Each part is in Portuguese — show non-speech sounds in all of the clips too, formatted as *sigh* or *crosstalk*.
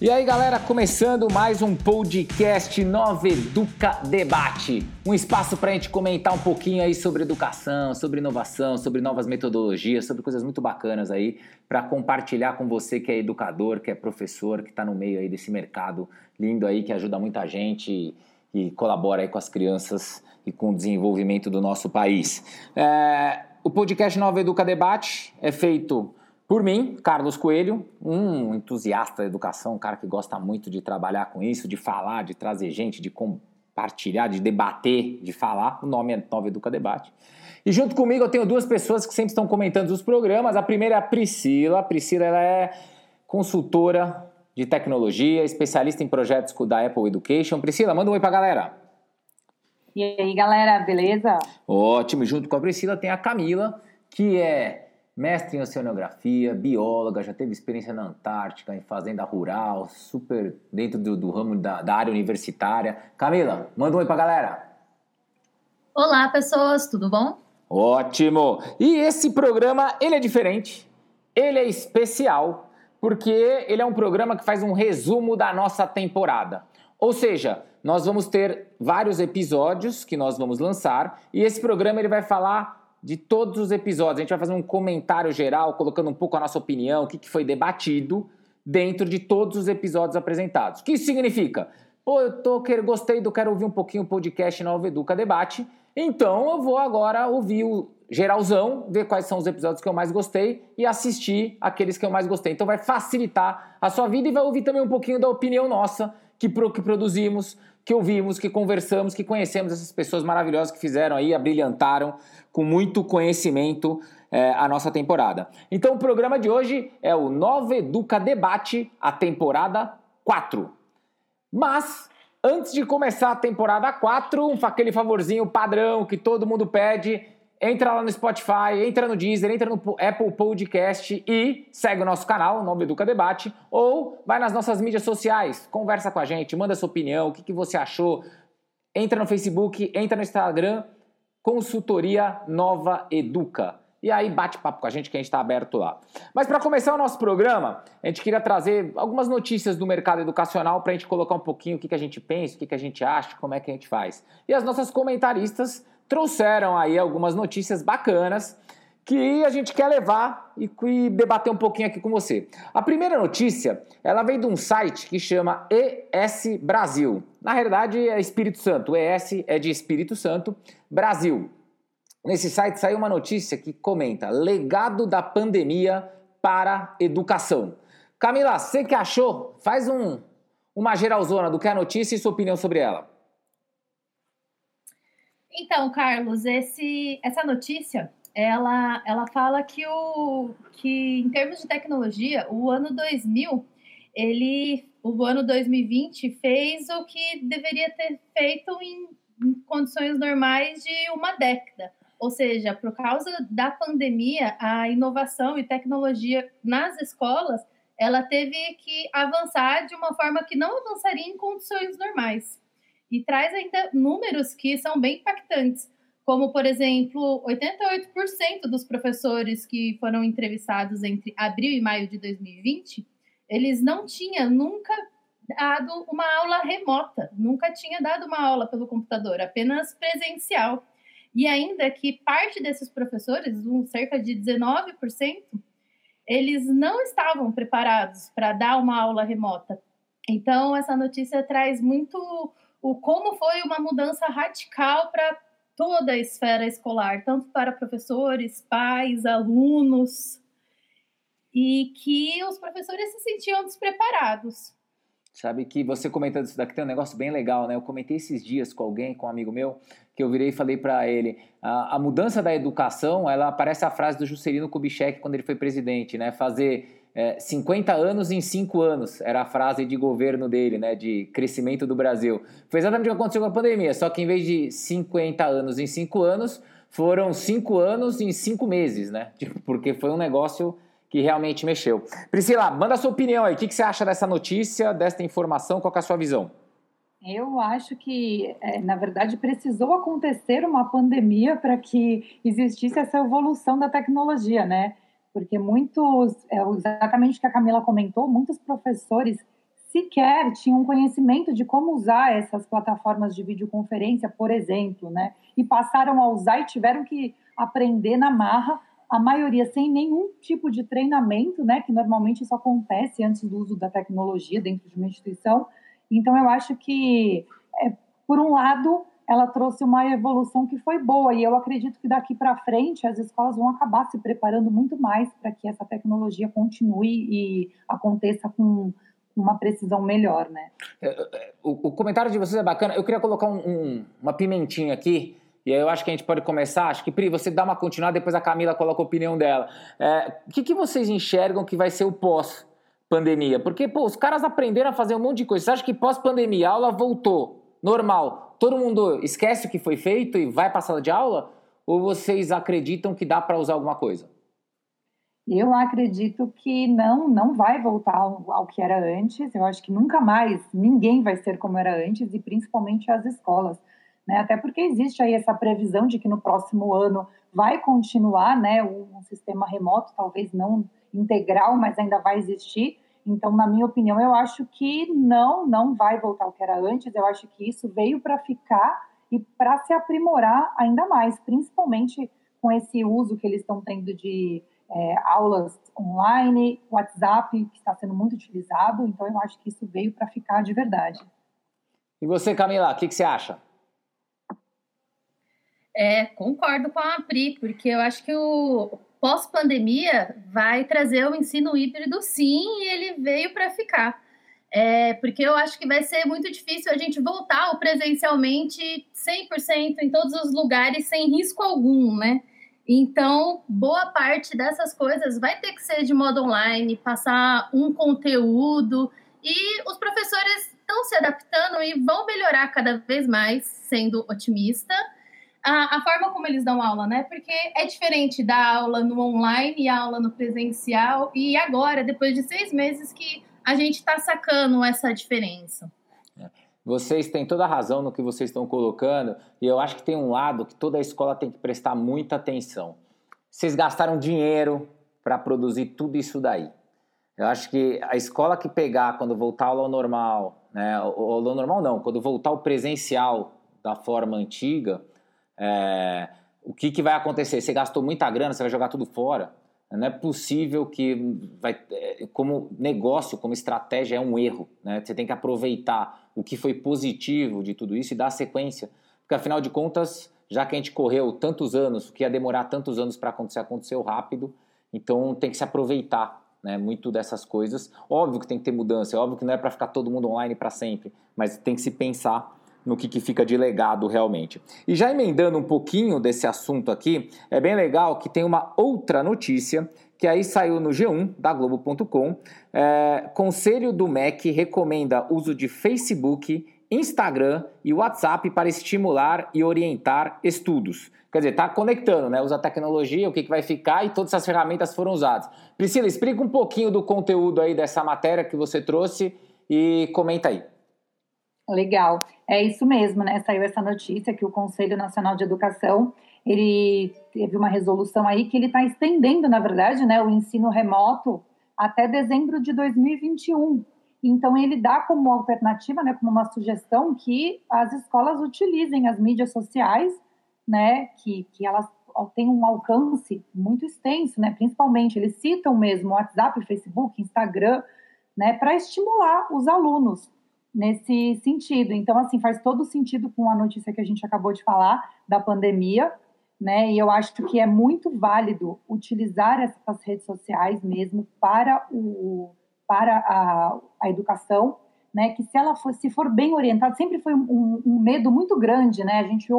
E aí, galera, começando mais um podcast Nova Educa Debate. Um espaço para a gente comentar um pouquinho aí sobre educação, sobre inovação, sobre novas metodologias, sobre coisas muito bacanas aí, para compartilhar com você que é educador, que é professor, que está no meio aí desse mercado lindo aí, que ajuda muita gente e, colabora aí com as crianças e com o desenvolvimento do nosso país. É, o podcast Nova Educa Debate é feito por mim, Carlos Coelho, um entusiasta da educação, um cara que gosta muito de trabalhar com isso, de falar, de trazer gente, de compartilhar, de debater, de falar. O nome é Nova Educa Debate. E junto comigo eu tenho duas pessoas que sempre estão comentando os programas. A primeira é a Priscila. A Priscila ela é consultora de tecnologia, especialista em projetos da Apple Education. Priscila, manda um oi pra galera. E aí, galera, beleza? Ótimo. Junto com a Priscila tem a Camila, que é mestre em oceanografia, bióloga, já teve experiência na Antártica, em fazenda rural, super dentro do, do ramo da, da, área universitária. Camila, manda um oi pra galera. Olá, pessoas, tudo bom? Ótimo! E esse programa, ele é diferente, ele é especial, porque ele é um programa que faz um resumo da nossa temporada. Ou seja, nós vamos ter vários episódios que nós vamos lançar e esse programa ele vai falar de todos os episódios. A gente vai fazer um comentário geral, colocando um pouco a nossa opinião, o que, foi debatido dentro de todos os episódios apresentados. O que isso significa? Pô, eu tô, quero, gostei do Quero Ouvir um pouquinho o podcast Nova Educa Debate, então eu vou agora ouvir o geralzão, ver quais são os episódios que eu mais gostei e assistir aqueles que eu mais gostei. Então vai facilitar a sua vida e vai ouvir também um pouquinho da opinião nossa que, pro, que produzimos, que ouvimos, que conversamos, que conhecemos essas pessoas maravilhosas que fizeram aí, abrilhantaram com muito conhecimento é, a nossa temporada. Então o programa de hoje é o Nova Educa Debate, a temporada 4. Mas, antes de começar a temporada 4, um, aquele favorzinho padrão que todo mundo pede, entra lá no Spotify, entra no Deezer, entra no Apple Podcast e segue o nosso canal, Nova Educa Debate, ou vai nas nossas mídias sociais, conversa com a gente, manda sua opinião, o que, que você achou, entra no Facebook, entra no Instagram, Consultoria Nova Educa. E aí bate papo com a gente que a gente está aberto lá. Mas para começar o nosso programa, a gente queria trazer algumas notícias do mercado educacional para a gente colocar um pouquinho o que, que a gente pensa, o que, que a gente acha, como é que a gente faz. E as nossas comentaristas trouxeram aí algumas notícias bacanas que a gente quer levar e, e, debater um pouquinho aqui com você. A primeira notícia, ela veio de um site que chama ES Brasil. Na realidade é Espírito Santo, ES é de Espírito Santo, Brasil. Nesse site saiu uma notícia que comenta legado da pandemia para educação. Camila, você que achou, faz um, uma geralzona do que é a notícia e sua opinião sobre ela. Então, Carlos, esse, essa notícia ela, ela fala que, o, que, em termos de tecnologia, o ano 2000, ele, o ano 2020 fez o que deveria ter feito em, em condições normais de uma década. Ou seja, por causa da pandemia, a inovação e tecnologia nas escolas, ela teve que avançar de uma forma que não avançaria em condições normais. E traz ainda números que são bem impactantes como, por exemplo, 88% dos professores que foram entrevistados entre abril e maio de 2020, eles não tinham nunca dado uma aula remota, nunca tinha dado uma aula pelo computador, apenas presencial. E ainda que parte desses professores, cerca de 19%, eles não estavam preparados para dar uma aula remota. Então, essa notícia traz muito o como foi uma mudança radical para toda a esfera escolar, tanto para professores, pais, alunos, e que os professores se sentiam despreparados. Sabe que você comentando isso daqui tem um negócio bem legal, né? Eu comentei esses dias com alguém, com um amigo meu, que eu virei e falei para ele, a, a, mudança da educação, ela parece a frase do Juscelino Kubitschek quando ele foi presidente, né? Fazer é, 50 anos em 5 anos, era a frase de governo dele, né, de crescimento do Brasil. Foi exatamente o que aconteceu com a pandemia, só que em vez de 50 anos em 5 anos, foram 5 anos em 5 meses, né? *laughs* Porque foi um negócio que realmente mexeu. Priscila, manda sua opinião aí. O que, você acha dessa notícia, dessa informação? Qual é a sua visão? Eu acho que, é, na verdade, precisou acontecer uma pandemia para que existisse essa evolução da tecnologia, né? Porque muitos, é exatamente o que a Camila comentou, muitos professores sequer tinham conhecimento de como usar essas plataformas de videoconferência, por exemplo, né? E passaram a usar e tiveram que aprender na marra, a maioria sem nenhum tipo de treinamento, né? Que normalmente isso acontece antes do uso da tecnologia dentro de uma instituição. Então, eu acho que, é, por um lado, ela trouxe uma evolução que foi boa e eu acredito que daqui para frente as escolas vão acabar se preparando muito mais para que essa tecnologia continue e aconteça com uma precisão melhor, né? É, é, o, o comentário de vocês é bacana. Eu queria colocar um, um, uma pimentinha aqui. E aí eu acho que a gente pode começar. Acho que, Pri, você dá uma continuada, depois a Camila coloca a opinião dela. É, o que, que vocês enxergam que vai ser o pós-pandemia? Porque, pô, os caras aprenderam a fazer um monte de coisa. Você acha que pós-pandemia a aula voltou normal? todo mundo esquece o que foi feito e vai para a sala de aula? Ou vocês acreditam que dá para usar alguma coisa? Eu acredito que não, não vai voltar ao, ao, que era antes. Eu acho que nunca mais ninguém vai ser como era antes e principalmente as escolas, né? Até porque existe aí essa previsão de que no próximo ano vai continuar, né, um sistema remoto, talvez não integral, mas ainda vai existir. Então, na minha opinião, eu acho que não, não vai voltar ao que era antes. Eu acho que isso veio para ficar e para se aprimorar ainda mais, principalmente com esse uso que eles estão tendo de é, aulas online, WhatsApp, que está sendo muito utilizado. Então, eu acho que isso veio para ficar de verdade. E você, Camila, o que, que você acha? É, concordo com a Pri, porque eu acho que o, pós-pandemia vai trazer o ensino híbrido sim, e ele veio para ficar. É, porque eu acho que vai ser muito difícil a gente voltar ao presencialmente 100% em todos os lugares sem risco algum, né? Então, boa parte dessas coisas vai ter que ser de modo online, passar um conteúdo, e os professores estão se adaptando e vão melhorar cada vez mais, sendo otimista a, a, forma como eles dão aula, né? Porque é diferente da aula no online e a aula no presencial. E agora, depois de seis meses, que a gente está sacando essa diferença. É. Vocês têm toda a razão no que vocês estão colocando, e eu acho que tem um lado que toda a escola tem que prestar muita atenção. Vocês gastaram dinheiro para produzir tudo isso daí. Eu acho que a escola que pegar quando voltar ao normal, né, ao normal não, quando voltar ao presencial da forma antiga, é, o que, que vai acontecer? Você gastou muita grana, você vai jogar tudo fora. Não é possível que, vai, é, como negócio, como estratégia, é um erro. Né? Você tem que aproveitar o que foi positivo de tudo isso e dar sequência. Porque, afinal de contas, já que a gente correu tantos anos, o que ia demorar tantos anos para acontecer, aconteceu rápido. Então, tem que se aproveitar né, muito dessas coisas. Óbvio que tem que ter mudança, é óbvio que não é para ficar todo mundo online para sempre, mas tem que se pensar no que, que fica de legado realmente. E já emendando um pouquinho desse assunto aqui, é bem legal que tem uma outra notícia que aí saiu no G1 da Globo.com. É, Conselho do MEC recomenda uso de Facebook, Instagram e WhatsApp para estimular e orientar estudos. Quer dizer, está conectando, né? Usa tecnologia, o que, que vai ficar e todas essas ferramentas foram usadas. Priscila, explica um pouquinho do conteúdo aí dessa matéria que você trouxe e comenta aí. Legal, é isso mesmo, né? Saiu essa notícia que o Conselho Nacional de Educação ele teve uma resolução aí que ele está estendendo, na verdade, né, o ensino remoto até dezembro de 2021. Então ele dá como alternativa, né, como uma sugestão que as escolas utilizem as mídias sociais, né, que, que elas têm um alcance muito extenso, né, principalmente eles citam mesmo WhatsApp, Facebook, Instagram, né, para estimular os alunos nesse sentido. Então, assim, faz todo sentido com a notícia que a gente acabou de falar da pandemia, né? E eu acho que é muito válido utilizar essas redes sociais mesmo para o para a, a educação, né? Que se ela for, se for bem orientada, sempre foi um, um medo muito grande, né? A gente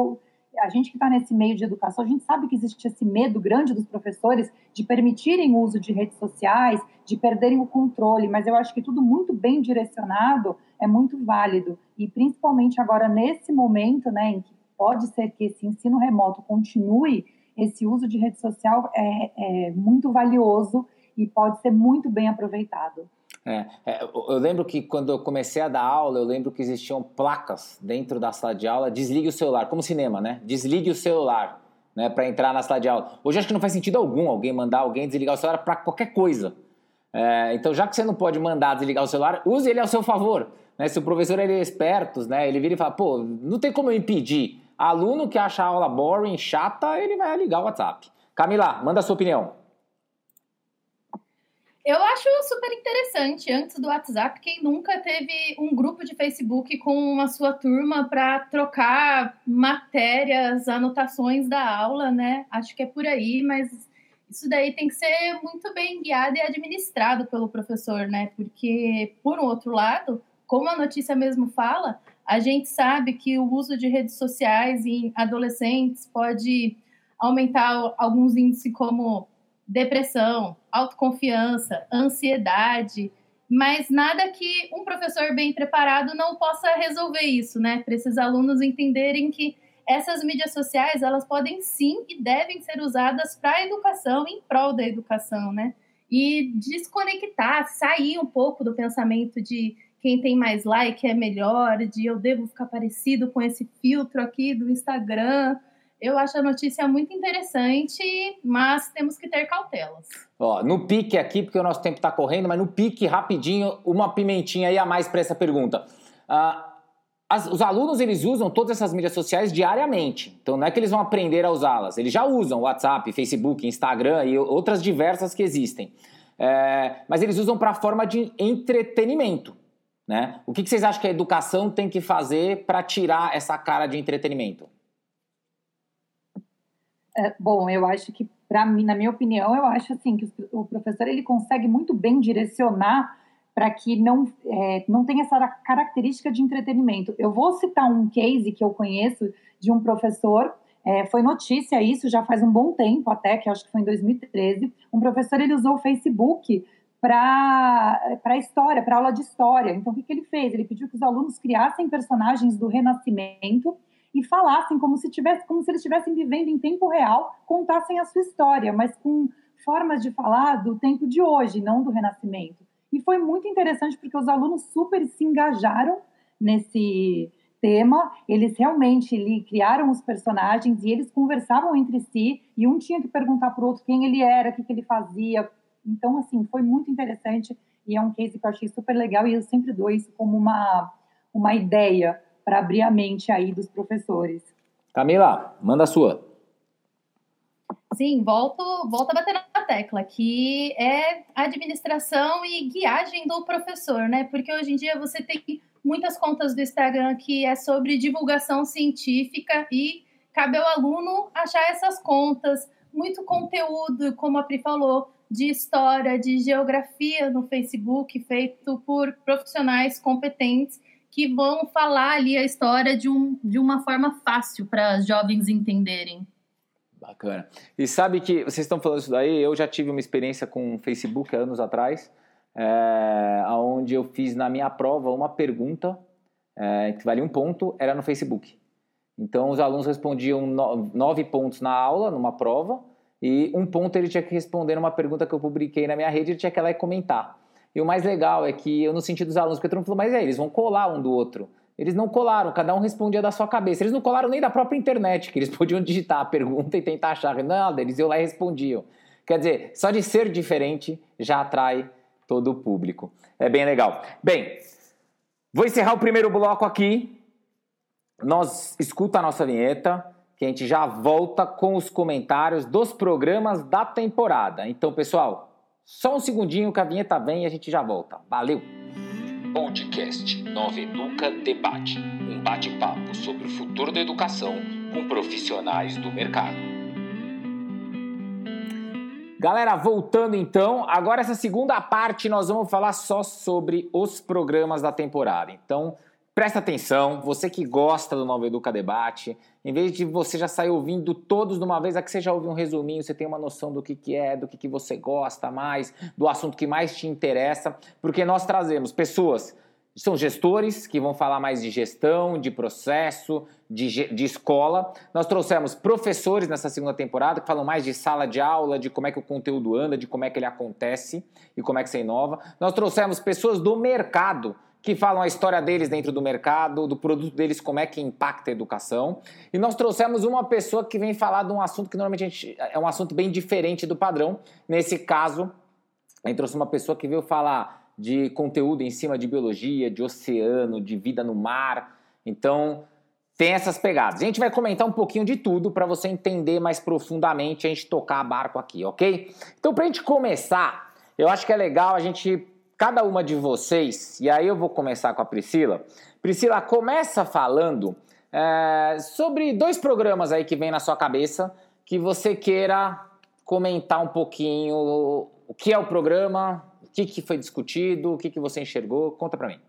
a gente que está nesse meio de educação, a gente sabe que existe esse medo grande dos professores de permitirem o uso de redes sociais, de perderem o controle, mas eu acho que tudo muito bem direcionado é muito válido. E principalmente agora, nesse momento, né, em que pode ser que esse ensino remoto continue, esse uso de rede social é, é muito valioso e pode ser muito bem aproveitado. É, é, eu lembro que quando eu comecei a dar aula, eu lembro que existiam placas dentro da sala de aula, desligue o celular, como cinema, né? Desligue o celular, né, para entrar na sala de aula. Hoje acho que não faz sentido algum alguém mandar alguém desligar o celular para qualquer coisa. É, então, já que você não pode mandar desligar o celular, use ele ao seu favor. Né? Se o professor ele é esperto, né? ele vira e fala, pô, não tem como eu impedir. Aluno que acha a aula boring, chata, ele vai ligar o WhatsApp. Camila, manda a sua opinião. Eu acho super interessante. Antes do WhatsApp, quem nunca teve um grupo de Facebook com a sua turma para trocar matérias, anotações da aula, né? Acho que é por aí, mas isso daí tem que ser muito bem guiado e administrado pelo professor, né? Porque, por outro lado, como a notícia mesmo fala, a gente sabe que o uso de redes sociais em adolescentes pode aumentar alguns índices como depressão, autoconfiança, ansiedade, mas nada que um professor bem preparado não possa resolver isso, né? Para esses alunos entenderem que essas mídias sociais, elas podem sim e devem ser usadas para a educação, em prol da educação, né? E desconectar, sair um pouco do pensamento de quem tem mais like é melhor, de eu devo ficar parecido com esse filtro aqui do Instagram, eu acho a notícia muito interessante, mas temos que ter cautelas. Ó, no pique aqui, porque o nosso tempo está correndo, mas no pique, rapidinho, uma pimentinha aí a mais para essa pergunta. Ah, as, os alunos eles usam todas essas mídias sociais diariamente, então não é que eles vão aprender a usá-las, eles já usam WhatsApp, Facebook, Instagram e outras diversas que existem. É, mas eles usam para forma de entretenimento. Né? O que, que vocês acham que a educação tem que fazer para tirar essa cara de entretenimento? É, bom, eu acho que, para mim, na minha opinião, eu acho assim que o professor ele consegue muito bem direcionar para que não, é, não tenha essa característica de entretenimento. Eu vou citar um case que eu conheço de um professor, é, foi notícia isso já faz um bom tempo até, que acho que foi em 2013. Um professor ele usou o Facebook para história, para aula de história. Então, o que, que ele fez? Ele pediu que os alunos criassem personagens do Renascimento e falassem como se tivesse, como se eles estivessem vivendo em tempo real, contassem a sua história, mas com formas de falar do tempo de hoje, não do Renascimento. E foi muito interessante porque os alunos super se engajaram nesse tema, eles realmente criaram os personagens e eles conversavam entre si e um tinha que perguntar para o outro quem ele era, o que, que ele fazia. Então, assim, foi muito interessante e é um case que eu achei super legal e eu sempre dou isso como uma, uma ideia para abrir a mente aí dos professores. Camila, manda a sua. Sim, volto, volto a bater na tecla, que é administração e guiagem do professor, né? Porque hoje em dia você tem muitas contas do Instagram que é sobre divulgação científica e cabe ao aluno achar essas contas, muito conteúdo, como a Pri falou, de história, de geografia no Facebook, feito por profissionais competentes que vão falar ali a história de, um, de uma forma fácil para jovens entenderem. Bacana. E sabe que vocês estão falando isso daí, eu já tive uma experiência com o Facebook anos atrás, é, onde eu fiz na minha prova uma pergunta é, que valia um ponto, era no Facebook. Então os alunos respondiam no, nove pontos na aula, numa prova, e um ponto ele tinha que responder numa pergunta que eu publiquei na minha rede, ele tinha que ir lá e comentar. E o mais legal é que eu não senti dos alunos, porque todo mundo falou, mas é, eles vão colar um do outro. Eles não colaram, cada um respondia da sua cabeça. Eles não colaram nem da própria internet, que eles *laughs* podiam digitar a pergunta e tentar achar. Nada, eles iam lá e respondiam. Quer dizer, só de ser diferente já atrai todo o público. É bem legal. Bem, vou encerrar o primeiro bloco aqui. Nós escuta a nossa vinheta, que a gente já volta com os comentários dos programas da temporada. Então, pessoal, só um segundinho que a vinheta vem e a gente já volta. Valeu! Podcast Nova Educa Debate um bate-papo sobre o futuro da educação com profissionais do mercado. Galera, voltando então, agora essa segunda parte nós vamos falar só sobre os programas da temporada. Então, Presta atenção, você que gosta do Nova Educa Debate, em vez de você já sair ouvindo todos de uma vez, aqui você já ouve um resuminho, você tem uma noção do que, que é, do que, que você gosta mais, do assunto que mais te interessa, porque nós trazemos pessoas, são gestores que vão falar mais de gestão, de processo, de, de escola. Nós trouxemos professores nessa segunda temporada que falam mais de sala de aula, de como é que o conteúdo anda, de como é que ele acontece e como é que você inova. Nós trouxemos pessoas do mercado que falam a história deles dentro do mercado, do produto deles, como é que impacta a educação. E nós trouxemos uma pessoa que vem falar de um assunto que normalmente gente, é um assunto bem diferente do padrão. Nesse caso, A gente trouxe uma pessoa que veio falar de conteúdo em cima de biologia, de oceano, de vida no mar. Então, tem essas pegadas. A gente vai comentar um pouquinho de tudo para você entender mais profundamente a gente tocar barco aqui, ok? Então, para a gente começar, eu acho que é legal a gente, cada uma de vocês, e aí eu vou começar com a Priscila. Priscila, começa falando é, sobre dois programas aí que vem na sua cabeça que você queira comentar um pouquinho o que é o programa, o que, que foi discutido, o que, que você enxergou. Conta para mim.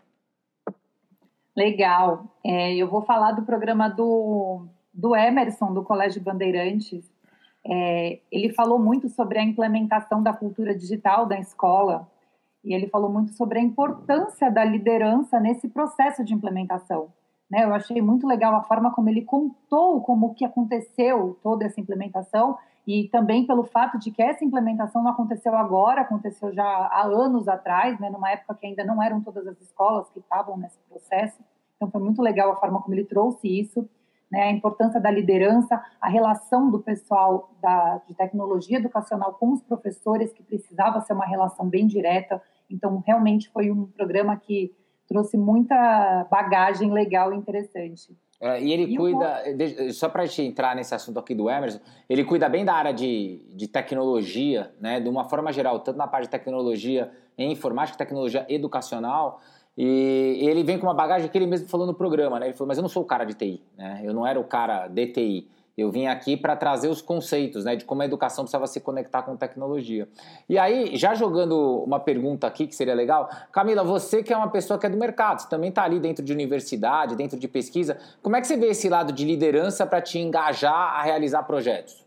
Legal. É, eu vou falar do programa do, do Emerson, do Colégio Bandeirantes. É, ele falou muito sobre a implementação da cultura digital da escola e ele falou muito sobre a importância da liderança nesse processo de implementação. Né? Eu achei muito legal a forma como ele contou como que aconteceu toda essa implementação e também pelo fato de que essa implementação não aconteceu agora, aconteceu já há anos atrás, né, numa época que ainda não eram todas as escolas que estavam nesse processo. Então foi muito legal a forma como ele trouxe isso, né, a importância da liderança, a relação do pessoal da, de tecnologia educacional com os professores, que precisava ser uma relação bem direta. Então realmente foi um programa que trouxe muita bagagem legal e interessante. É, e ele e cuida, só para gente entrar nesse assunto aqui do Emerson, ele cuida bem da área de, de tecnologia, né, de uma forma geral, tanto na parte de tecnologia em informática, tecnologia educacional, e ele vem com uma bagagem que ele mesmo falou no programa, né, ele falou, mas eu não sou o cara de TI, né, eu não era o cara de TI, eu vim aqui para trazer os conceitos, né, de como a educação precisava se conectar com tecnologia. E aí, já jogando uma pergunta aqui que seria legal, Camila, você que é uma pessoa que é do mercado, você também está ali dentro de universidade, dentro de pesquisa, como é que você vê esse lado de liderança para te engajar a realizar projetos?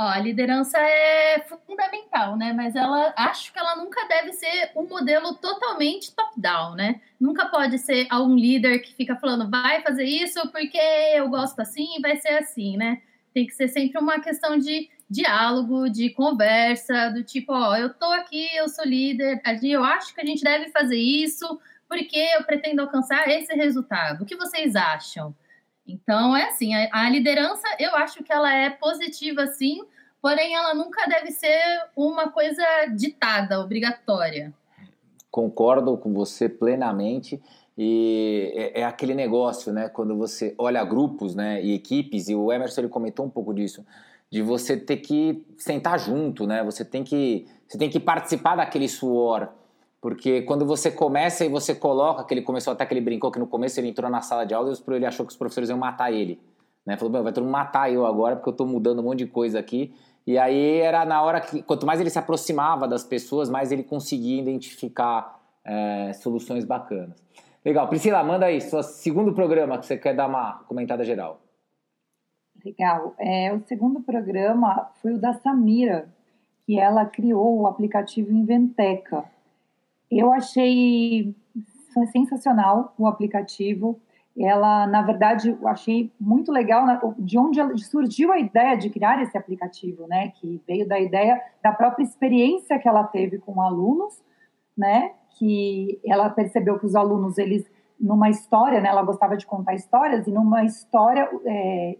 Ó, a liderança é fundamental, né? Mas ela acho que ela nunca deve ser um modelo totalmente top-down, né? Nunca pode ser um líder que fica falando vai fazer isso porque eu gosto assim vai ser assim, né? Tem que ser sempre uma questão de diálogo, de conversa, do tipo, ó, eu tô aqui, eu sou líder, eu acho que a gente deve fazer isso porque eu pretendo alcançar esse resultado. O que vocês acham? Então, é assim, a, a liderança, eu acho que ela é positiva, sim, porém ela nunca deve ser uma coisa ditada, obrigatória. Concordo com você plenamente. E é, é, aquele negócio, né? Quando você olha grupos, né? E equipes, e o Emerson ele comentou um pouco disso, de você ter que sentar junto, né? Você tem que, você tem que participar daquele suor. Porque quando você começa e você coloca, que ele começou até que ele brincou que no começo ele entrou na sala de aula e ele achou que os professores iam matar ele. Né? Falou, vai todo mundo matar eu agora porque eu estou mudando um monte de coisa aqui. E aí era na hora que, quanto mais ele se aproximava das pessoas, mais ele conseguia identificar é, soluções bacanas. Legal. Priscila, manda aí, seu segundo programa que você quer dar uma comentada geral. Legal. É, o segundo programa foi o da Samira, que ela criou o aplicativo Inventeca. Eu achei sensacional o aplicativo. Ela, na verdade, eu achei muito legal né, de onde surgiu a ideia de criar esse aplicativo, né? Que veio da ideia da própria experiência que ela teve com alunos, né? Que ela percebeu que os alunos, eles, numa história, né? Ela gostava de contar histórias e numa história, é,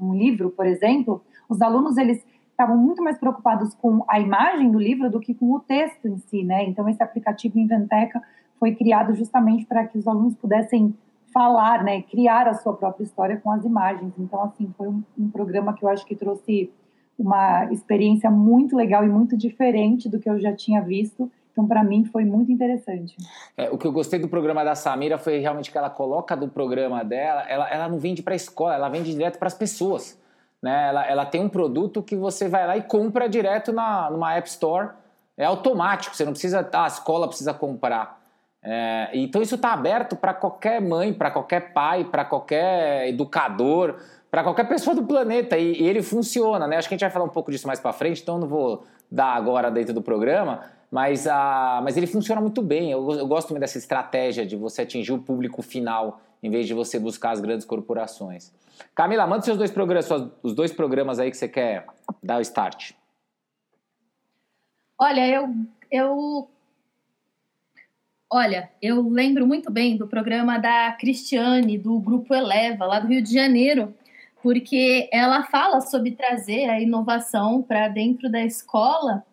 um livro, por exemplo, os alunos eles estavam muito mais preocupados com a imagem do livro do que com o texto em si, né? Então esse aplicativo Inventeca foi criado justamente para que os alunos pudessem falar, né, criar a sua própria história com as imagens. Então assim foi um, um programa que eu acho que trouxe uma experiência muito legal e muito diferente do que eu já tinha visto. Então, para mim, foi muito interessante. É, o que eu gostei do programa da Samira foi realmente que ela coloca do programa dela, ela, ela não vende para a escola, ela vende direto para as pessoas. Né? Ela, ela tem um produto que você vai lá e compra direto na, numa App Store. É automático, você não precisa. Ah, a escola precisa comprar. É, então isso está aberto para qualquer mãe, para qualquer pai, para qualquer educador, para qualquer pessoa do planeta. E, e, ele funciona, né? Acho que a gente vai falar um pouco disso mais para frente, então não vou dar agora dentro do programa. Mas, ah, mas ele funciona muito bem. Eu, eu gosto muito dessa estratégia de você atingir o público final em vez de você buscar as grandes corporações. Camila, manda seus dois programas, os dois programas aí que você quer dar o start. Olha, eu, eu Olha, eu lembro muito bem do programa da Cristiane, do Grupo Eleva, lá do Rio de Janeiro, porque ela fala sobre trazer a inovação para dentro da escola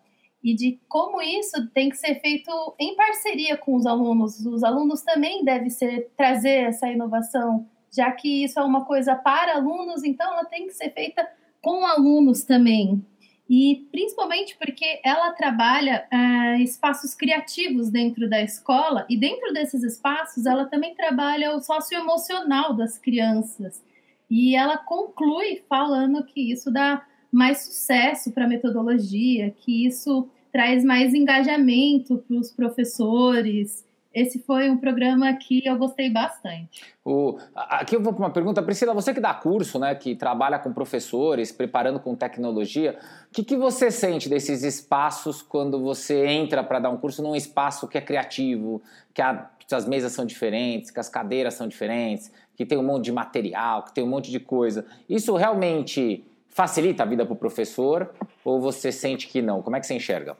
e de como isso tem que ser feito em parceria com os alunos. Os alunos também devem ser, trazer essa inovação, já que isso é uma coisa para alunos, então ela tem que ser feita com alunos também. E principalmente porque ela trabalha é, espaços criativos dentro da escola, e dentro desses espaços ela também trabalha o socioemocional das crianças. E ela conclui falando que isso dá mais sucesso para a metodologia, que isso traz mais engajamento para os professores. Esse foi um programa que eu gostei bastante. O, aqui eu vou para uma pergunta, Priscila, você que dá curso, né, que trabalha com professores, preparando com tecnologia, o que, que você sente desses espaços quando você entra para dar um curso num espaço que é criativo, que a, as mesas são diferentes, que as cadeiras são diferentes, que tem um monte de material, que tem um monte de coisa. Isso realmente facilita a vida para o professor ou você sente que não? Como é que você enxerga?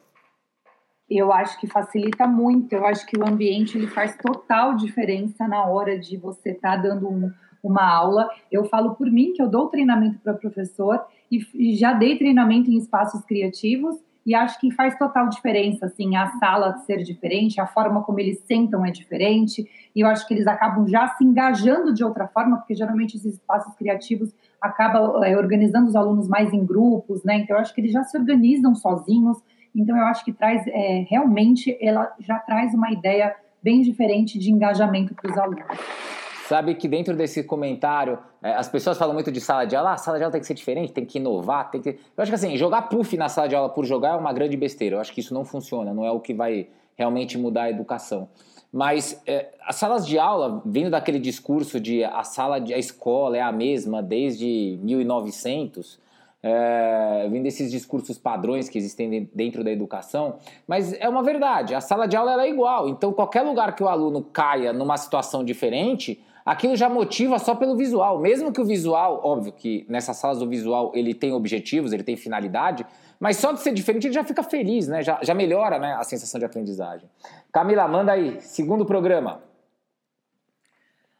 Eu acho que facilita muito. Eu acho que o ambiente ele faz total diferença na hora de você estar tá dando um, uma aula. Eu falo por mim que eu dou treinamento para professor e, e já dei treinamento em espaços criativos e acho que faz total diferença, assim, a sala ser diferente, a forma como eles sentam é diferente, e eu acho que eles acabam já se engajando de outra forma, porque geralmente esses espaços criativos acabam é, organizando os alunos mais em grupos, né, então eu acho que eles já se organizam sozinhos, então eu acho que traz, é, realmente, ela já traz uma ideia bem diferente de engajamento para os alunos. Sabe que dentro desse comentário, é, as pessoas falam muito de sala de aula, ah, sala de aula tem que ser diferente, tem que inovar, tem que. Eu acho que assim, jogar puff na sala de aula por jogar é uma grande besteira. Eu acho que isso não funciona, não é o que vai realmente mudar a educação. Mas é, as salas de aula, vindo daquele discurso de a sala de a escola é a mesma desde 1900, é, vindo desses discursos padrões que existem dentro da educação, mas é uma verdade, a sala de aula é igual, então qualquer lugar que o aluno caia numa situação diferente, aquilo já motiva só pelo visual. Mesmo que o visual, óbvio que nessas salas o visual ele tem objetivos, ele tem finalidade, mas só de ser diferente ele já fica feliz, né? Já, já melhora né, a sensação de aprendizagem. Camila, manda aí, segundo programa.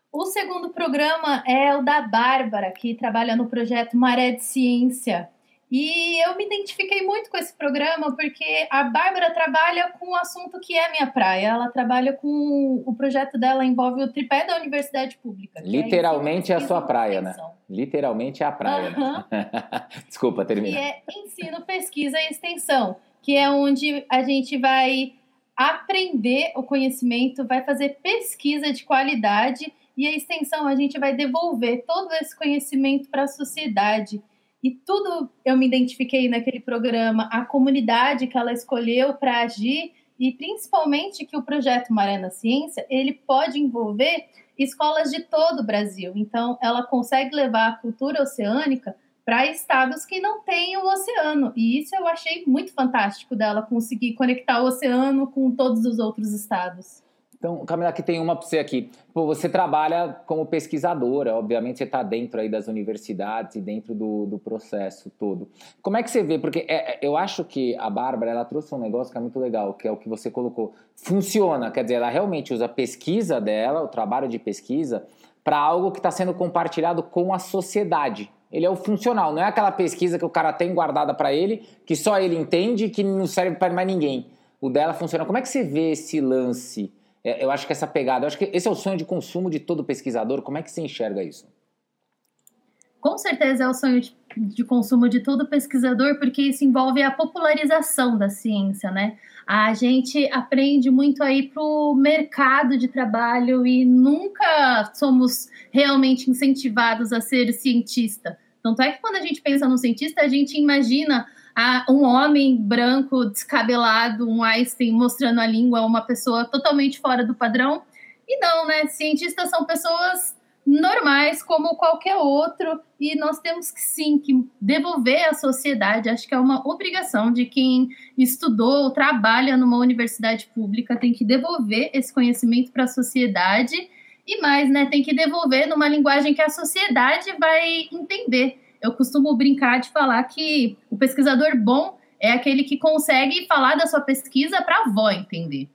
O segundo programa é o da Bárbara, que trabalha no projeto Maré de Ciência. E eu me identifiquei muito com esse programa porque a Bárbara trabalha com um assunto que é minha praia. Ela trabalha com o projeto dela envolve o tripé da universidade pública. É Literalmente é, a sua praia, né? Literalmente é a praia. Né? *laughs* Desculpa, termina. E é ensino, pesquisa e extensão, que é onde a gente vai aprender o conhecimento, vai fazer pesquisa de qualidade e a extensão a gente vai devolver todo esse conhecimento para a sociedade. E tudo eu me identifiquei naquele programa, a comunidade que ela escolheu para agir e principalmente que o projeto Maré na Ciência, ele pode envolver escolas de todo o Brasil. Então, ela consegue levar a cultura oceânica para estados que não têm o oceano. E isso eu achei muito fantástico dela conseguir conectar o oceano com todos os outros estados. Então, Camila, aqui tem uma para você aqui. Pô, você trabalha como pesquisadora, obviamente você está dentro aí das universidades e dentro do, do processo todo. Como é que você vê? Porque é, é, eu acho que a Bárbara, ela trouxe um negócio que é muito legal, que é o que você colocou. Funciona, quer dizer, ela realmente usa a pesquisa dela, o trabalho de pesquisa, para algo que está sendo compartilhado com a sociedade. Ele é o funcional, não é aquela pesquisa que o cara tem guardada para ele, que só ele entende e que não serve para mais ninguém. O dela funciona. Como é que você vê esse lance? É, eu acho que essa pegada, eu acho que esse é o sonho de consumo de todo pesquisador. Como é que você enxerga isso? Com certeza é o sonho de, de consumo de todo pesquisador, porque isso envolve a popularização da ciência, né? A gente aprende muito aí para o mercado de trabalho e nunca somos realmente incentivados a ser cientista. Tanto é que quando a gente pensa no cientista, a gente imagina um homem branco, descabelado, um Einstein mostrando a língua, uma pessoa totalmente fora do padrão. E não, né? Cientistas são pessoas normais como qualquer outro e nós temos que sim que devolver à sociedade. Acho que é uma obrigação de quem estudou ou trabalha numa universidade pública tem que devolver esse conhecimento para a sociedade e mais, né? Tem que devolver numa linguagem que a sociedade vai entender eu costumo brincar de falar que o pesquisador bom é aquele que consegue falar da sua pesquisa para a avó entender.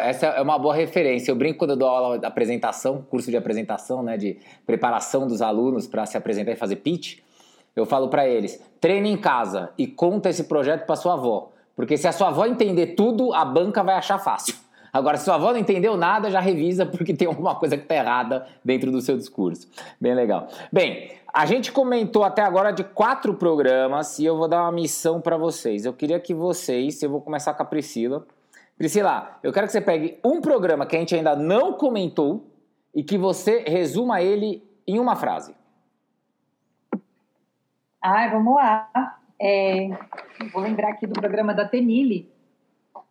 Essa é uma boa referência. Eu brinco quando eu dou aula de apresentação, curso de apresentação, né, de preparação dos alunos para se apresentar e fazer pitch. Eu falo para eles: treine em casa e conta esse projeto para sua avó. Porque se a sua avó entender tudo, a banca vai achar fácil. Agora, se sua avó não entendeu nada, já revisa porque tem alguma coisa que está errada dentro do seu discurso. Bem legal. Bem, a gente comentou até agora de quatro programas e eu vou dar uma missão para vocês. Eu queria que vocês, eu vou começar com a Priscila. Priscila, eu quero que você pegue um programa que a gente ainda não comentou e que você resuma ele em uma frase. Ah, vamos lá. É, vou lembrar aqui do programa da Tenille,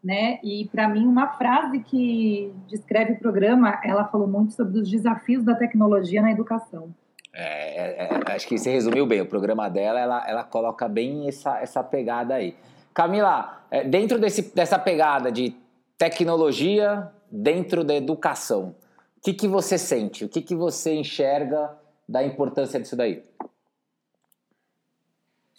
né? E para mim uma frase que descreve o programa, ela falou muito sobre os desafios da tecnologia na educação. É, é, é acho que você resumiu bem. O programa dela, ela, ela coloca bem essa, essa pegada aí. Camila, é, dentro desse, dessa pegada de tecnologia dentro da educação, o que, que você sente? O que, que você enxerga da importância disso daí?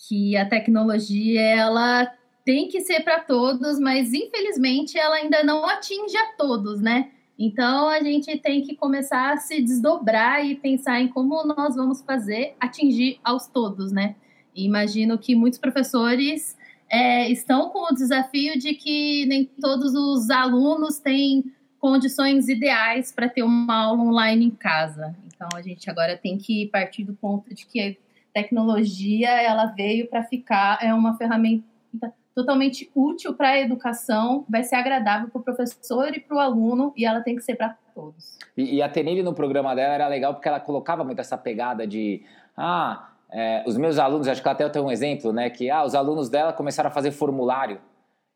Que a tecnologia, ela tem que ser para todos, mas infelizmente ela ainda não atinge a todos, né? Então a gente tem que começar a se desdobrar e pensar em como nós vamos fazer atingir aos todos, né? E imagino que muitos professores é, estão com o desafio de que nem todos os alunos têm condições ideais para ter uma aula online em casa. Então a gente agora tem que partir do ponto de que a tecnologia ela veio para ficar, é uma ferramenta totalmente útil para a educação, vai ser agradável para o professor e para o aluno e ela tem que ser para todos. E, e a Tenille no programa dela era legal porque ela colocava muito essa pegada de ah, é, os meus alunos, acho que até eu tenho um exemplo, né, que ah, os alunos dela começaram a fazer formulário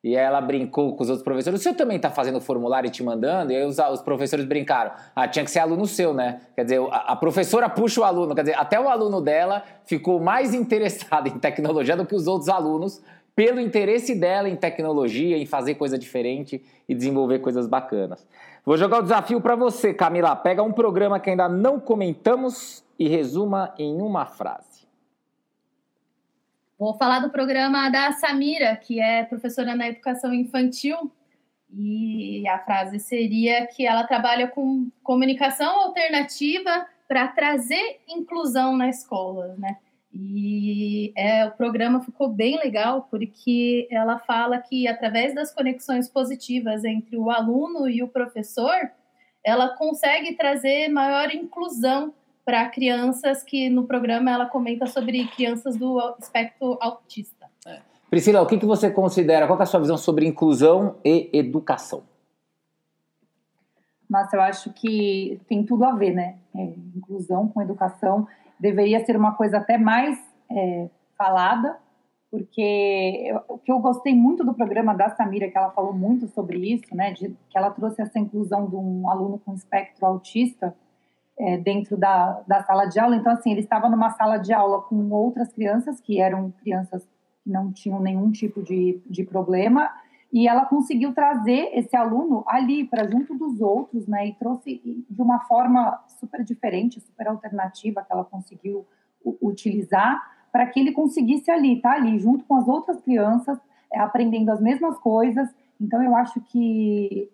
e ela brincou com os outros professores. O senhor também está fazendo formulário e te mandando? E aí os, os, professores brincaram. Ah, tinha que ser aluno seu, né? Quer dizer, a, a, professora puxa o aluno. Quer dizer, até o aluno dela ficou mais *laughs* interessado em tecnologia do que os outros alunos, pelo interesse dela em tecnologia, em fazer coisa diferente e desenvolver coisas bacanas. Vou jogar o desafio para você, Camila. Pega um programa que ainda não comentamos e resuma em uma frase. Vou falar do programa da Samira, que é professora na educação infantil. E a frase seria que ela trabalha com comunicação alternativa para trazer inclusão na escola, né? E é, o programa ficou bem legal porque ela fala que através das conexões positivas entre o aluno e o professor, ela consegue trazer maior inclusão para crianças que no programa ela comenta sobre crianças do espectro autista. É. Priscila, o que, que você considera, qual é a sua visão sobre inclusão e educação? Mas eu acho que tem tudo a ver, né? É, inclusão com educação deveria ser uma coisa até mais é, falada, porque o que eu gostei muito do programa da Samira, que ela falou muito sobre isso, né, de, que ela trouxe essa inclusão de um aluno com espectro autista é, dentro da, da sala de aula. Então, assim, ele estava numa sala de aula com outras crianças, que eram crianças que não tinham nenhum tipo de, de problema, e ela conseguiu trazer esse aluno ali para junto dos outros, né? E trouxe de uma forma super diferente, super alternativa que ela conseguiu utilizar para que ele conseguisse ali, tá ali junto com as outras crianças, é, aprendendo as mesmas coisas. Então eu acho que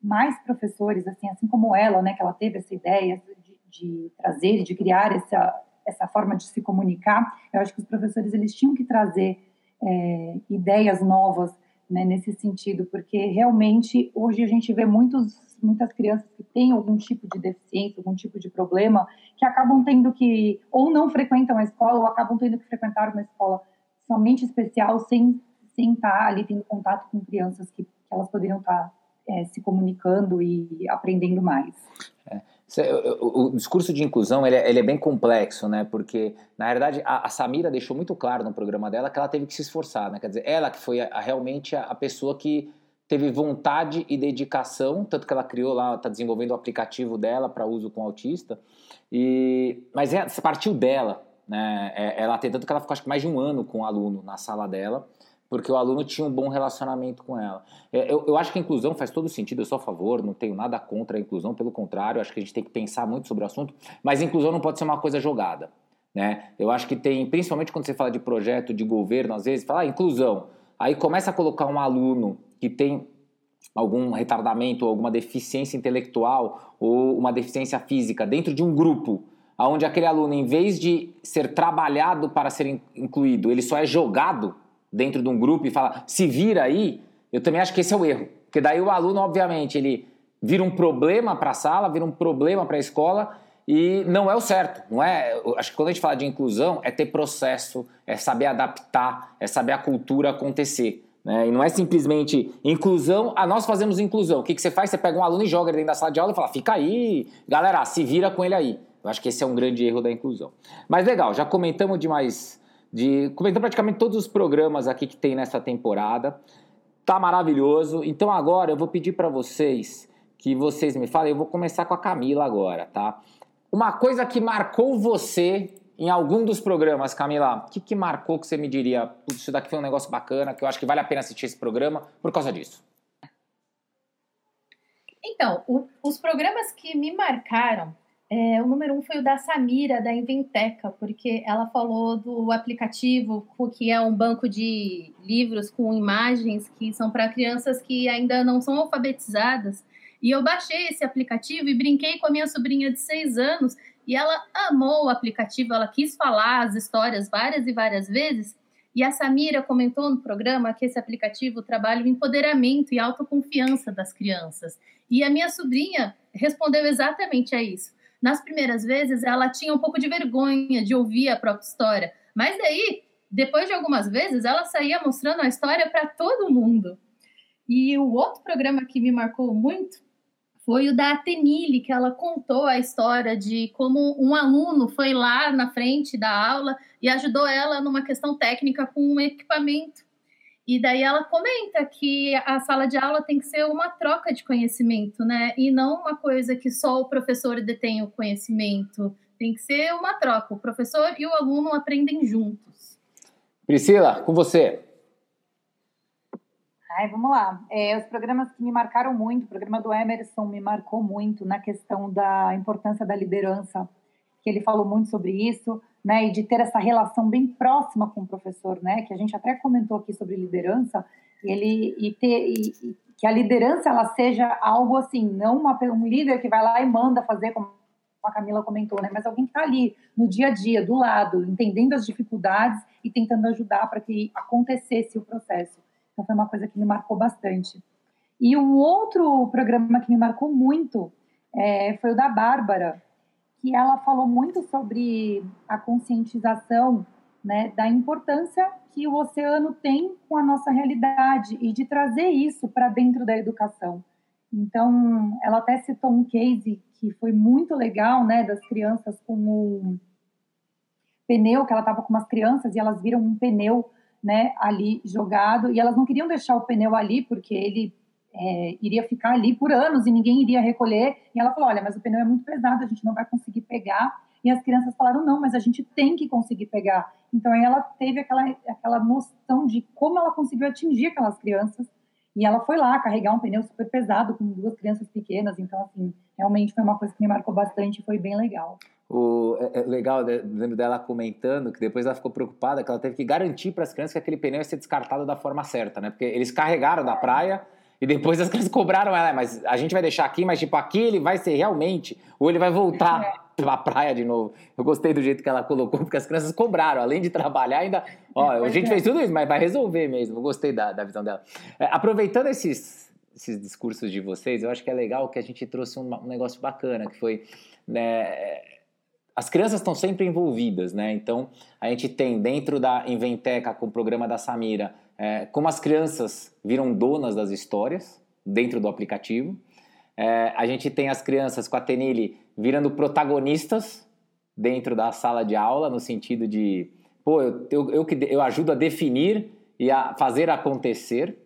mais professores, assim, assim como ela, né, que ela teve essa ideia de, de trazer, de criar essa essa forma de se comunicar, eu acho que os professores eles tinham que trazer é, ideias novas né, nesse sentido, porque realmente hoje a gente vê muitos, muitas crianças que têm algum tipo de deficiência, algum tipo de problema, que acabam tendo que, ou não frequentam a escola, ou acabam tendo que frequentar uma escola somente especial, sem, sem estar ali tendo contato com crianças que, que elas poderiam estar é, se comunicando e aprendendo mais. É. O, discurso de inclusão ele é, ele é, bem complexo, né? Porque na verdade a, a, Samira deixou muito claro no programa dela que ela teve que se esforçar, né? Quer dizer, ela que foi a, a, realmente a, pessoa que teve vontade e dedicação, tanto que ela criou lá, está desenvolvendo o aplicativo dela para uso com autista. E mas é, partiu dela, né? É, ela tem tanto que ela ficou acho que mais de um ano com o aluno na sala dela porque o aluno tinha um bom relacionamento com ela. É, eu, eu, acho que a inclusão faz todo sentido, eu sou a favor, não tenho nada contra a inclusão, pelo contrário, acho que a gente tem que pensar muito sobre o assunto, mas inclusão não pode ser uma coisa jogada. Né? Eu acho que tem, principalmente quando você fala de projeto de governo, às vezes, fala ah, inclusão, aí começa a colocar um aluno que tem algum retardamento, alguma deficiência intelectual ou uma deficiência física dentro de um grupo onde aquele aluno, em vez de ser trabalhado para ser incluído, ele só é jogado dentro de um grupo e fala, se vira aí, eu também acho que esse é o erro. Porque daí o aluno, obviamente, ele vira um problema para a sala, vira um problema para a escola e não é o certo, não é? Acho que quando a gente fala de inclusão é ter processo, é saber adaptar, é saber a cultura acontecer. Né? E não é simplesmente inclusão, ah, nós fazemos inclusão. O que, que você faz? Você pega um aluno e joga ele dentro da sala de aula e fala, fica aí, galera, se vira com ele aí. Eu acho que esse é um grande erro da inclusão. Mas legal, já comentamos demais, de, comentamos praticamente todos os programas aqui que tem nessa temporada. Tá maravilhoso. Então agora eu vou pedir para vocês que vocês me falem. Eu vou começar com a Camila agora, tá? Uma coisa que marcou você em algum dos programas, Camila, o que, que marcou que você me diria? Isso daqui foi um negócio bacana, que eu acho que vale a pena assistir esse programa por causa disso. Então, o, os programas que me marcaram, é, o número um foi o da Samira, da Inventeca, porque ela falou do aplicativo, que é um banco de livros com imagens que são para crianças que ainda não são alfabetizadas e eu baixei esse aplicativo e brinquei com a minha sobrinha de seis anos e ela amou o aplicativo, ela quis falar as histórias várias e várias vezes. E a Samira comentou no programa que esse aplicativo trabalha o empoderamento e autoconfiança das crianças. E a minha sobrinha respondeu exatamente a isso. Nas primeiras vezes, ela tinha um pouco de vergonha de ouvir a própria história, mas daí, depois de algumas vezes, ela saía mostrando a história para todo mundo. E o outro programa que me marcou muito foi o da Atenile, que ela contou a história de como um aluno foi lá na frente da aula e ajudou ela numa questão técnica com um equipamento. E daí ela comenta que a sala de aula tem que ser uma troca de conhecimento, né? E não uma coisa que só o professor detém o conhecimento. Tem que ser uma troca. O professor e o aluno aprendem juntos. Priscila, com você. Ai, vamos lá. É, os programas que me marcaram muito, o programa do Emerson me marcou muito na questão da importância da liderança, que ele falou muito sobre isso, né, e de ter essa relação bem próxima com o professor, né, que a gente até comentou aqui sobre liderança, ele e ter e, que a liderança ela seja algo assim, não uma, um líder que vai lá e manda fazer como a Camila comentou, né, mas alguém que está ali no dia a dia, do lado, entendendo as dificuldades e tentando ajudar para que acontecesse o processo. Então foi uma coisa que me marcou bastante. E um outro programa que me marcou muito é, foi o da Bárbara, que ela falou muito sobre a conscientização né, da importância que o oceano tem com a nossa realidade e de trazer isso para dentro da educação. Então, ela até citou um case que foi muito legal, né, das crianças com o pneu, que ela estava com umas crianças e elas viram um pneu né, ali jogado, e elas não queriam deixar o pneu ali, porque ele é, iria ficar ali por anos e ninguém iria recolher. E ela falou: Olha, mas o pneu é muito pesado, a gente não vai conseguir pegar. E as crianças falaram: Não, mas a gente tem que conseguir pegar. Então aí ela teve aquela, aquela noção de como ela conseguiu atingir aquelas crianças. E ela foi lá carregar um pneu super pesado com duas crianças pequenas. Então, assim, realmente foi uma coisa que me marcou bastante e foi bem legal. O, é, é legal, né, lembro dela comentando que depois ela ficou preocupada que ela teve que garantir para as crianças que aquele pneu ia ser descartado da forma certa, né? Porque eles carregaram da praia e depois as crianças cobraram ela, mas a gente vai deixar aqui, mas tipo, aqui ele vai ser realmente, ou ele vai voltar é. para a praia de novo. Eu gostei do jeito que ela colocou, porque as crianças cobraram, além de trabalhar, ainda. Ó, a gente é. fez tudo isso, mas vai resolver mesmo. Eu gostei da, da visão dela. É, aproveitando esses, esses discursos de vocês, eu acho que é legal que a gente trouxe um, um negócio bacana, que foi. Né, as crianças estão sempre envolvidas, né? Então, a gente tem dentro da Inventeca, com o programa da Samira, é, como as crianças viram donas das histórias dentro do aplicativo. É, a gente tem as crianças com a Tenille virando protagonistas dentro da sala de aula, no sentido de, pô, eu, eu, eu, eu ajudo a definir e a fazer acontecer.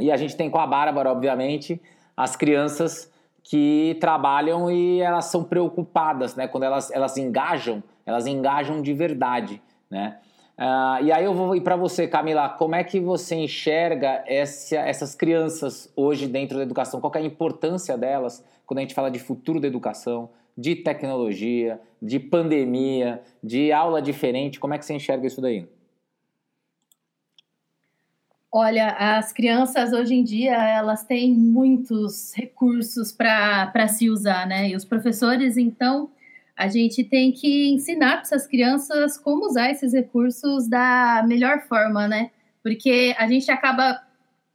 E a gente tem com a Bárbara, obviamente, as crianças que trabalham e elas são preocupadas, né? Quando elas, elas engajam, elas engajam de verdade, né? Uh, e aí eu vou ir para você, Camila, como é que você enxerga essa, essas crianças hoje dentro da educação? Qual é a importância delas quando a gente fala de futuro da educação, de tecnologia, de pandemia, de aula diferente? Como é que você enxerga isso daí? Olha, as crianças hoje em dia elas têm muitos recursos para se usar, né? E os professores, então, a gente tem que ensinar para essas crianças como usar esses recursos da melhor forma, né? Porque a gente acaba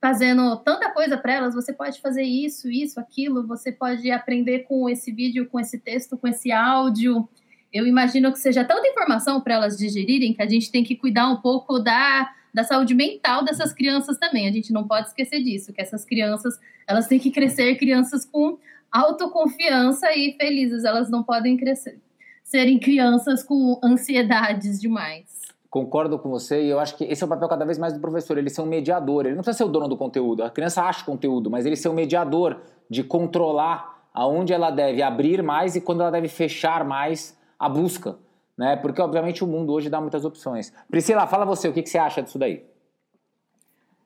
fazendo tanta coisa para elas, você pode fazer isso, isso, aquilo, você pode aprender com esse vídeo, com esse texto, com esse áudio. Eu imagino que seja tanta informação para elas digerirem que a gente tem que cuidar um pouco da, da saúde mental dessas crianças também. A gente não pode esquecer disso, que essas crianças, elas têm que crescer crianças com autoconfiança e felizes, elas não podem crescer serem crianças com ansiedades demais. Concordo com você e eu acho que esse é o papel cada vez mais do professor, ele ser um mediador, ele não precisa ser o dono do conteúdo, a criança acha conteúdo, mas ele ser um mediador de controlar aonde ela deve abrir mais e quando ela deve fechar mais a busca, né? Porque obviamente o mundo hoje dá muitas opções. Priscila, fala você, o que, que você acha disso daí?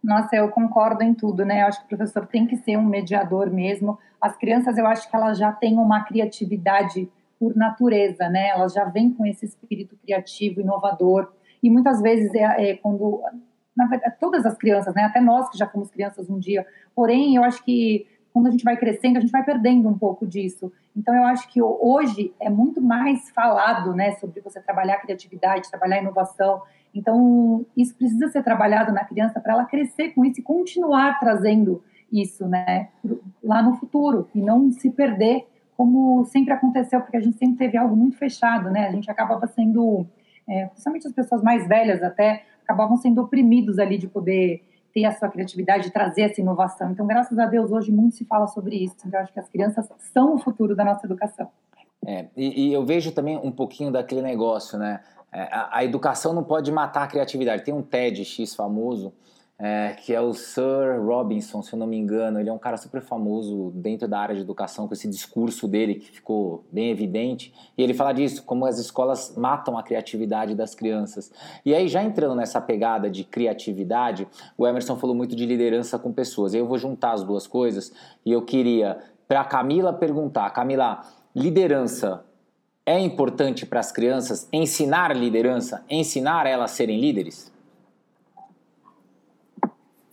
Nossa, eu concordo em tudo, né? Eu acho que o professor tem que ser um mediador mesmo. As crianças, eu acho que elas já têm uma criatividade por natureza, né? Elas já vêm com esse espírito criativo, inovador. E muitas vezes é, é quando, na verdade, todas as crianças, né? Até nós que já fomos crianças um dia. Porém, eu acho que quando a gente vai crescendo, a gente vai perdendo um pouco disso. Então, eu acho que hoje é muito mais falado, né, sobre você trabalhar criatividade, trabalhar inovação. Então, isso precisa ser trabalhado na criança para ela crescer com isso e continuar trazendo isso, né, lá no futuro e não se perder como sempre aconteceu, porque a gente sempre teve algo muito fechado, né? A gente acabava sendo, é, principalmente as pessoas mais velhas até, acabavam sendo oprimidos ali de poder ter a sua criatividade, trazer essa inovação. Então, graças a Deus, hoje muito se fala sobre isso. Então, eu acho que as crianças são o futuro da nossa educação. É, e, e eu vejo também um pouquinho daquele negócio, né? É, a, a, educação não pode matar a criatividade. Tem um TEDx famoso, é, que é o Sir Robinson, se eu não me engano. Ele é um cara super famoso dentro da área de educação, com esse discurso dele que ficou bem evidente. E ele fala disso, como as escolas matam a criatividade das crianças. E aí, já entrando nessa pegada de criatividade, o Emerson falou muito de liderança com pessoas. Eu vou juntar as duas coisas e eu queria, para Camila, perguntar: Camila, liderança é importante para as crianças ensinar liderança, ensinar elas a serem líderes?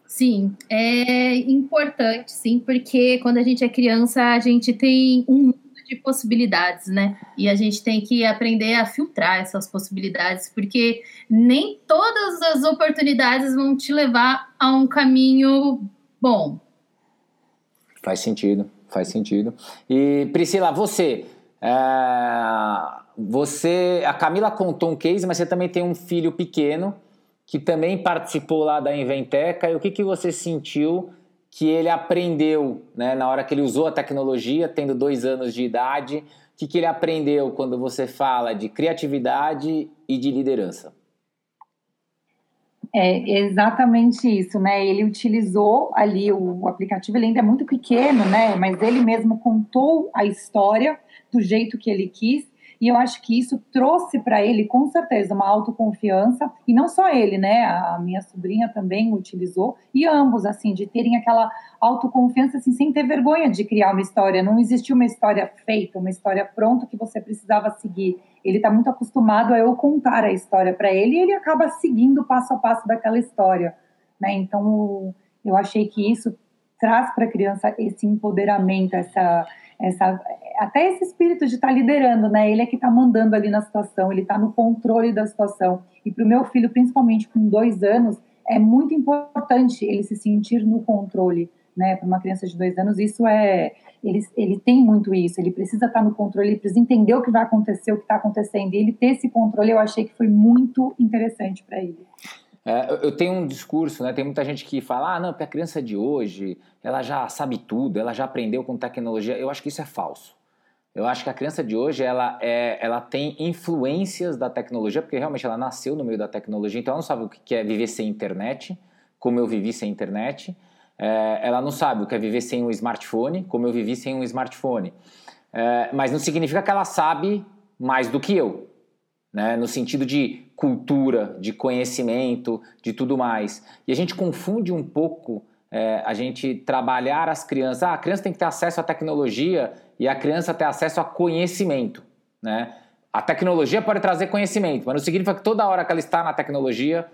Sim, é importante, sim, porque quando a gente é criança, a gente tem um mundo de possibilidades, né? E a gente tem que aprender a filtrar essas possibilidades, porque nem todas as oportunidades vão te levar a um caminho bom. Faz sentido, faz sentido. E Priscila, você, é, você, a Camila contou um case, mas você também tem um filho pequeno que também participou lá da Inventeca. E o que, que você sentiu que ele aprendeu né, na hora que ele usou a tecnologia, tendo dois anos de idade? O que, que ele aprendeu quando você fala de criatividade e de liderança? É exatamente isso, né? Ele utilizou ali o aplicativo, ele ainda é muito pequeno, né? Mas ele mesmo contou a história do jeito que ele quis e eu acho que isso trouxe para ele, com certeza, uma autoconfiança. E não só ele, né? A minha sobrinha também utilizou. E ambos, assim, de terem aquela autoconfiança, assim, sem ter vergonha de criar uma história. Não existia uma história feita, uma história pronta que você precisava seguir. Ele está muito acostumado a eu contar a história para ele e ele acaba seguindo passo a passo daquela história. Né? Então, eu achei que isso traz para a criança esse empoderamento, essa essa, até esse espírito de estar tá liderando, né? Ele é que está mandando ali na situação, ele está no controle da situação. E para o meu filho, principalmente com dois anos, é muito importante ele se sentir no controle, né? Para uma criança de dois anos, isso é. Ele, ele tem muito isso, ele precisa estar tá no controle, ele precisa entender o que vai acontecer, o que está acontecendo. E ele ter esse controle, eu achei que foi muito interessante para ele. É, eu tenho um discurso, né? Tem muita gente que fala, ah, não, porque a criança de hoje, ela já sabe tudo, ela já aprendeu com tecnologia. Eu acho que isso é falso. Eu acho que a criança de hoje, ela, é, ela tem influências da tecnologia, porque realmente ela nasceu no meio da tecnologia, então ela não sabe o que é viver sem internet, como eu vivi sem internet. É, ela não sabe o que é viver sem um smartphone, como eu vivi sem um smartphone. É, mas não significa que ela sabe mais do que eu né? no sentido de cultura, de conhecimento, de tudo mais. E a gente confunde um pouco é, a gente trabalhar as crianças. Ah, a criança tem que ter acesso à tecnologia e a criança ter acesso a conhecimento. Né? A tecnologia pode trazer conhecimento, mas não significa que toda hora que ela está na tecnologia,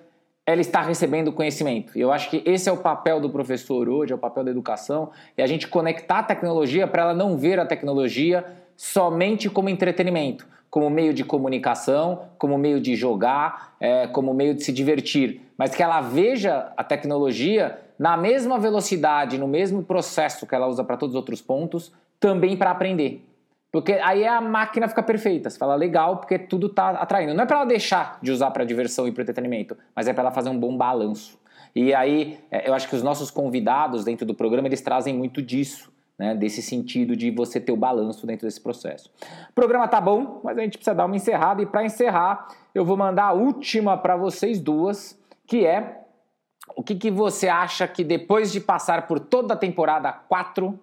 ela está recebendo conhecimento. E eu acho que esse é o papel do professor hoje, é o papel da educação, é a gente conectar a tecnologia para ela não ver a tecnologia somente como entretenimento, como meio de comunicação, como meio de jogar, é, como meio de se divertir, mas que ela veja a tecnologia na mesma velocidade, no mesmo processo que ela usa para todos os outros pontos, também para aprender. Porque aí a máquina fica perfeita. Você fala legal, porque tudo está atraindo. Não é para ela deixar de usar para diversão e para entretenimento, mas é para ela fazer um bom balanço. E aí, é, eu acho que os nossos convidados dentro do programa, eles trazem muito disso. Né, desse sentido de você ter o balanço dentro desse processo. O programa tá bom, mas a gente precisa dar uma encerrada e para encerrar, eu vou mandar a última para vocês duas, que é o que, que você acha que depois de passar por toda a temporada 4,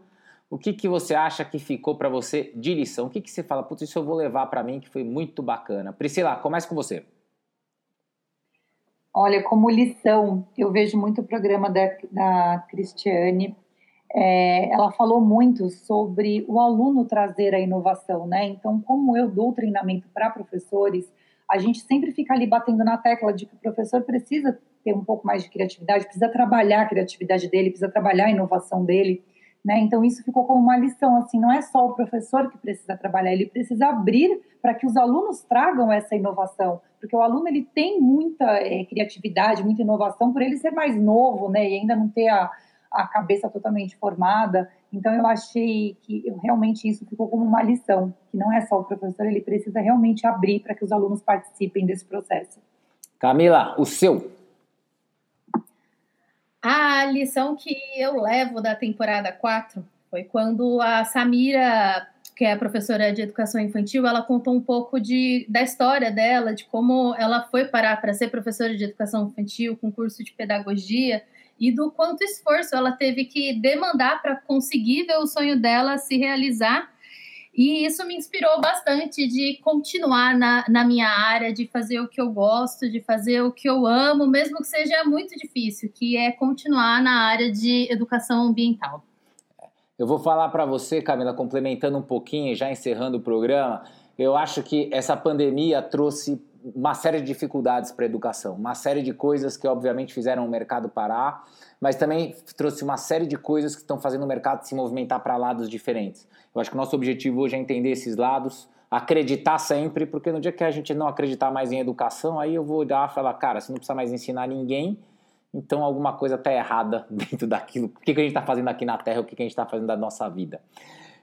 o que, que você acha que ficou para você de lição? O que, que você fala, putz, isso eu vou levar para mim que foi muito bacana? Priscila, comece com você. Olha, como lição, eu vejo muito o programa da, da Cristiane. É, ela falou muito sobre o aluno trazer a inovação, né? Então, como eu dou treinamento para professores, a gente sempre fica ali batendo na tecla de que o professor precisa ter um pouco mais de criatividade, precisa trabalhar a criatividade dele, precisa trabalhar a inovação dele. Né? Então isso ficou como uma lição, assim, não é só o professor que precisa trabalhar, ele precisa abrir para que os alunos tragam essa inovação, porque o aluno ele tem muita é, criatividade, muita inovação por ele ser mais novo, né, e ainda não ter a, a cabeça totalmente formada. Então eu achei que eu, realmente isso ficou como uma lição, que não é só o professor, ele precisa realmente abrir para que os alunos participem desse processo. Camila, o seu a lição que eu levo da temporada 4 foi quando a Samira, que é a professora de educação infantil, ela contou um pouco de, da história dela, de como ela foi parar para ser professora de educação infantil com curso de pedagogia e do quanto esforço ela teve que demandar para conseguir ver o sonho dela se realizar e isso me inspirou bastante de continuar na, na minha área, de fazer o que eu gosto, de fazer o que eu amo, mesmo que seja muito difícil, que é continuar na área de educação ambiental. Eu vou falar para você, Camila, complementando um pouquinho, já encerrando o programa. Eu acho que essa pandemia trouxe uma série de dificuldades para a educação, uma série de coisas que obviamente fizeram o mercado parar, mas também trouxe uma série de coisas que estão fazendo o mercado se movimentar para lados diferentes. Eu acho que o nosso objetivo hoje é entender esses lados, acreditar sempre, porque no dia que a gente não acreditar mais em educação, aí eu vou olhar e falar, cara, você não precisa mais ensinar ninguém, então alguma coisa está errada *laughs* dentro daquilo. O que, que a gente está fazendo aqui na Terra, o que, que a gente está fazendo da nossa vida.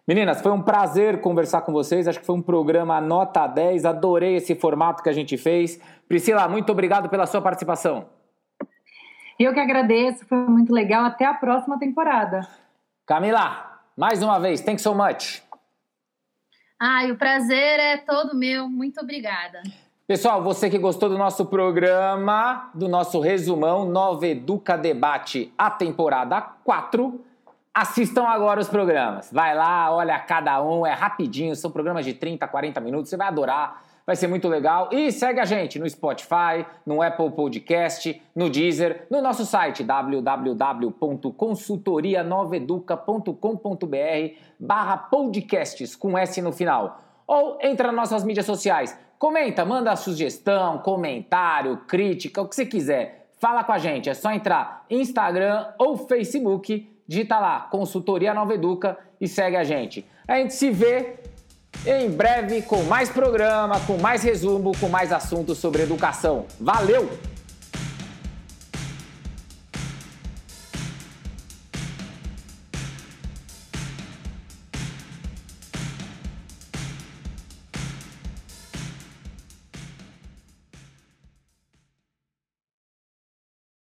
Meninas, foi um prazer conversar com vocês. Acho que foi um programa nota 10. Adorei esse formato que a gente fez. Priscila, muito obrigado pela sua participação. Eu que agradeço, foi muito legal. Até a próxima temporada. Camila, mais uma vez, thanks so much. Ai, o prazer é todo meu. Muito obrigada. Pessoal, você que gostou do nosso programa, do nosso resumão Nova Educa Debate, a temporada 4 Assistam agora os programas. Vai lá, olha cada um, é rapidinho, são programas de 30, 40 minutos, você vai adorar, vai ser muito legal. E segue a gente no Spotify, no Apple Podcast, no Deezer, no nosso site www.consultorianoveduca.com.br barra podcasts com S no final. Ou entra nas nossas mídias sociais, comenta, manda sugestão, comentário, crítica, o que você quiser. Fala com a gente, é só entrar Instagram ou Facebook digita lá, Consultoria Nova Educa e segue a gente. A gente se vê em breve com mais programa, com mais resumo, com mais assuntos sobre educação. Valeu!